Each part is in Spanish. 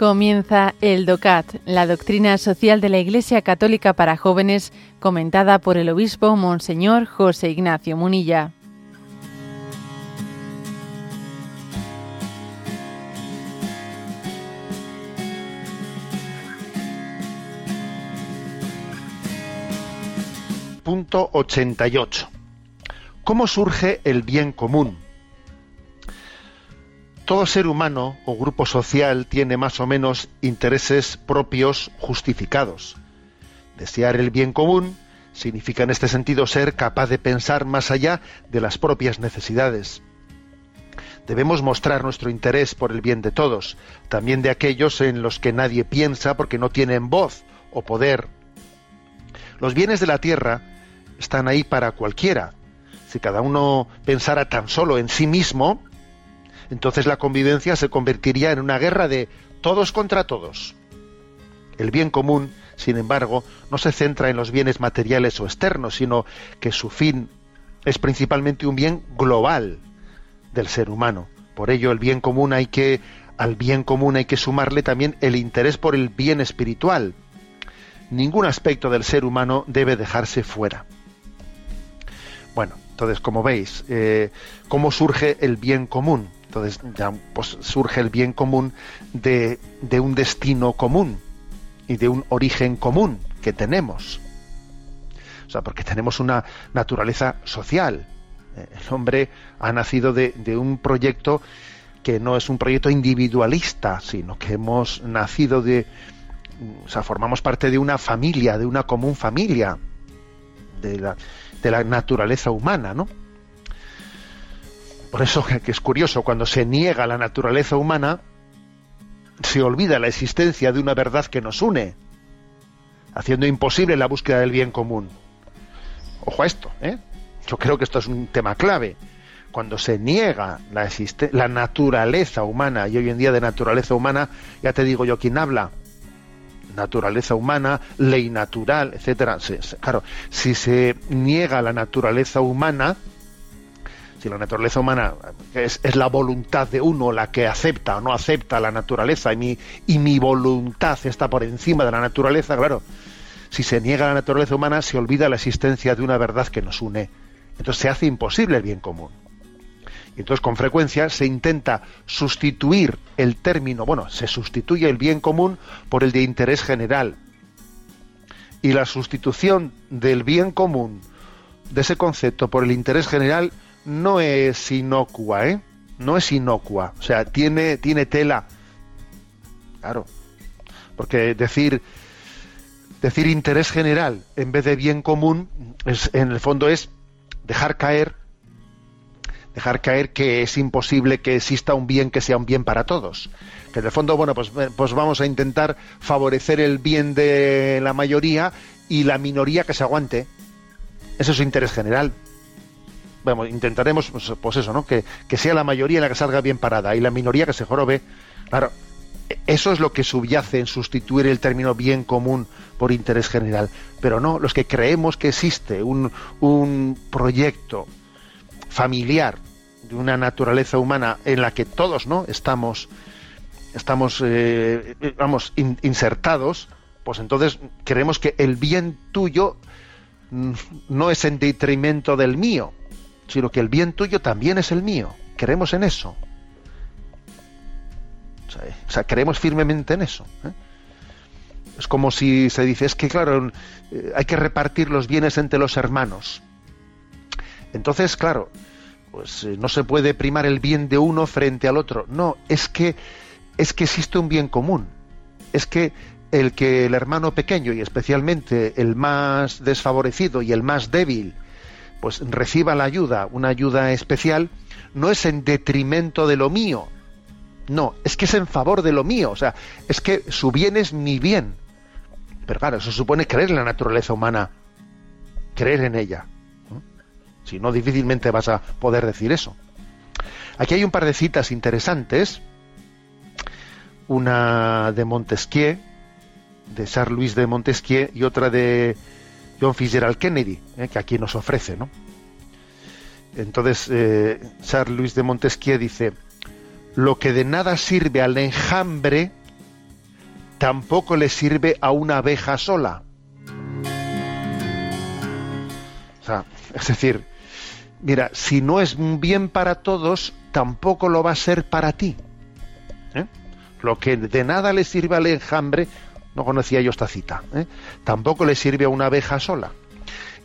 Comienza el DOCAT, la doctrina social de la Iglesia Católica para jóvenes, comentada por el obispo Monseñor José Ignacio Munilla. Punto 88. ¿Cómo surge el bien común? Todo ser humano o grupo social tiene más o menos intereses propios justificados. Desear el bien común significa en este sentido ser capaz de pensar más allá de las propias necesidades. Debemos mostrar nuestro interés por el bien de todos, también de aquellos en los que nadie piensa porque no tienen voz o poder. Los bienes de la tierra están ahí para cualquiera. Si cada uno pensara tan solo en sí mismo, entonces la convivencia se convertiría en una guerra de todos contra todos. El bien común, sin embargo, no se centra en los bienes materiales o externos, sino que su fin es principalmente un bien global del ser humano. Por ello, el bien común hay que al bien común hay que sumarle también el interés por el bien espiritual. Ningún aspecto del ser humano debe dejarse fuera. Bueno, entonces, como veis, eh, ¿cómo surge el bien común? Entonces ya pues, surge el bien común de, un destino común y de un origen común que tenemos. O sea, porque tenemos una naturaleza social. Eh, el hombre ha nacido de, de, un proyecto que no es un proyecto individualista, sino que hemos nacido de, o sea, formamos parte de una familia, de una común familia, de la, de la naturaleza humana, ¿no? Por eso que es curioso, cuando se niega la naturaleza humana, se olvida la existencia de una verdad que nos une, haciendo imposible la búsqueda del bien común. Ojo a esto, ¿eh? Yo creo que esto es un tema clave. Cuando se niega la, la naturaleza humana, y hoy en día de naturaleza humana, ya te digo yo quién habla, naturaleza humana, ley natural, etcétera. Claro, si se niega la naturaleza humana, si la naturaleza humana es, la voluntad de uno la que acepta o no acepta la naturaleza y mi, y mi voluntad está por encima de la naturaleza, claro, si se niega la naturaleza humana se olvida la existencia de una verdad que nos une. Entonces se hace imposible el bien común. Y entonces con frecuencia se intenta sustituir el término, bueno, se sustituye el bien común por el de interés general. Y la sustitución del bien común, de ese concepto, por el interés general, no es inocua, ¿eh? No es inocua. O sea, tiene, tiene tela. Claro. Porque decir, decir interés general en vez de bien común, es, en el fondo es dejar caer, dejar caer que es imposible que exista un bien que sea un bien para todos. Que en el fondo, bueno, pues, pues vamos a intentar favorecer el bien de la mayoría y la minoría que se aguante. Eso es interés general bueno, intentaremos, pues, pues, eso, ¿no? Que, sea la mayoría la que salga bien parada y la minoría que se jorobe. Claro, eso es lo que subyace en sustituir el término bien común por interés general. Pero no, los que creemos que existe un, un proyecto familiar de una naturaleza humana en la que todos no estamos estamos eh, vamos insertados pues entonces creemos que el bien tuyo mm, no es en detrimento del mío sino que el bien tuyo también es el mío. Creemos en eso. O sea, creemos firmemente en eso. ¿eh? Es como si se dice, es que claro, eh, hay que repartir los bienes entre los hermanos. Entonces, claro, pues eh, no se puede primar el bien de uno frente al otro. No, es que es que existe un bien común. Es que el que el hermano pequeño y especialmente el más desfavorecido y el más débil pues reciba la ayuda, una ayuda especial, no es en detrimento de lo mío, no, es que es en favor de lo mío, o sea, es que su bien es mi bien. Pero claro, eso supone creer en la naturaleza humana, creer en ella. Si no, difícilmente vas a poder decir eso. Aquí hay un par de citas interesantes, una de Montesquieu, de Charles Louis de Montesquieu, y otra de John Fitzgerald Kennedy, eh, que aquí nos ofrece, ¿no? Entonces, eh, Charles Louis de Montesquieu dice, lo que de nada sirve al enjambre, tampoco le sirve a una abeja sola. O sea, es decir, mira, si no es bien para todos, tampoco lo va a ser para ti. ¿eh? Lo que de nada le sirve al enjambre, no conocía yo esta cita, ¿eh? tampoco le sirve a una abeja sola.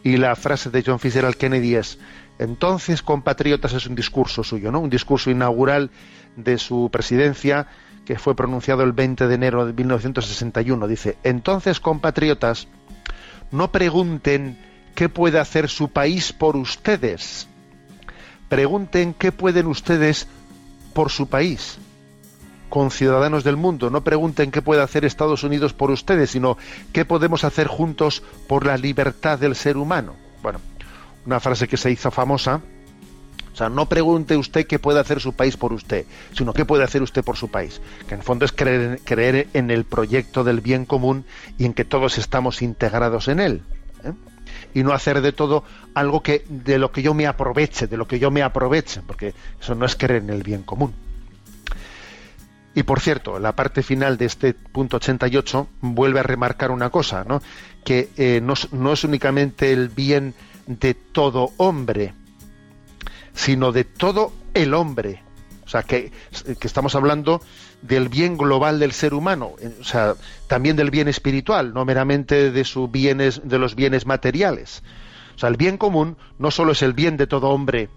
Y la frase de John Fitzgerald Kennedy es, entonces, compatriotas, es un discurso suyo, ¿no? Un discurso inaugural de su presidencia que fue pronunciado el 20 de enero de 1961. Dice, entonces, compatriotas, no pregunten qué puede hacer su país por ustedes. Pregunten qué pueden ustedes por su país, con ciudadanos del mundo. No pregunten qué puede hacer Estados Unidos por ustedes, sino qué podemos hacer juntos por la libertad del ser humano. Bueno, una frase que se hizo famosa. O sea, no pregunte usted qué puede hacer su país por usted, sino qué puede hacer usted por su país. Que en el fondo es creer, creer en el proyecto del bien común y en que todos estamos integrados en él. ¿eh? Y no hacer de todo algo que de lo que yo me aproveche, de lo que yo me aproveche, porque eso no es creer en el bien común. Y por cierto, la parte final de este punto 88 vuelve a remarcar una cosa, ¿no? que eh, no, no es únicamente el bien de todo hombre, sino de todo el hombre. O sea, que, estamos hablando del bien global del ser humano, o sea, también del bien espiritual, no meramente de, sus bienes, de los bienes materiales. O sea, el bien común no solo es el bien de todo hombre,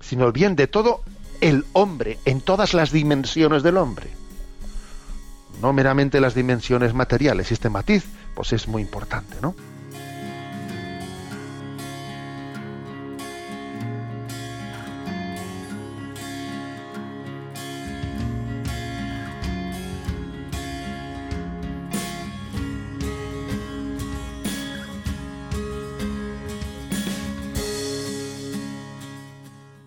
sino el bien de todo el hombre, en todas las dimensiones del hombre. No meramente las dimensiones materiales. Este matiz, pues es muy importante, ¿no?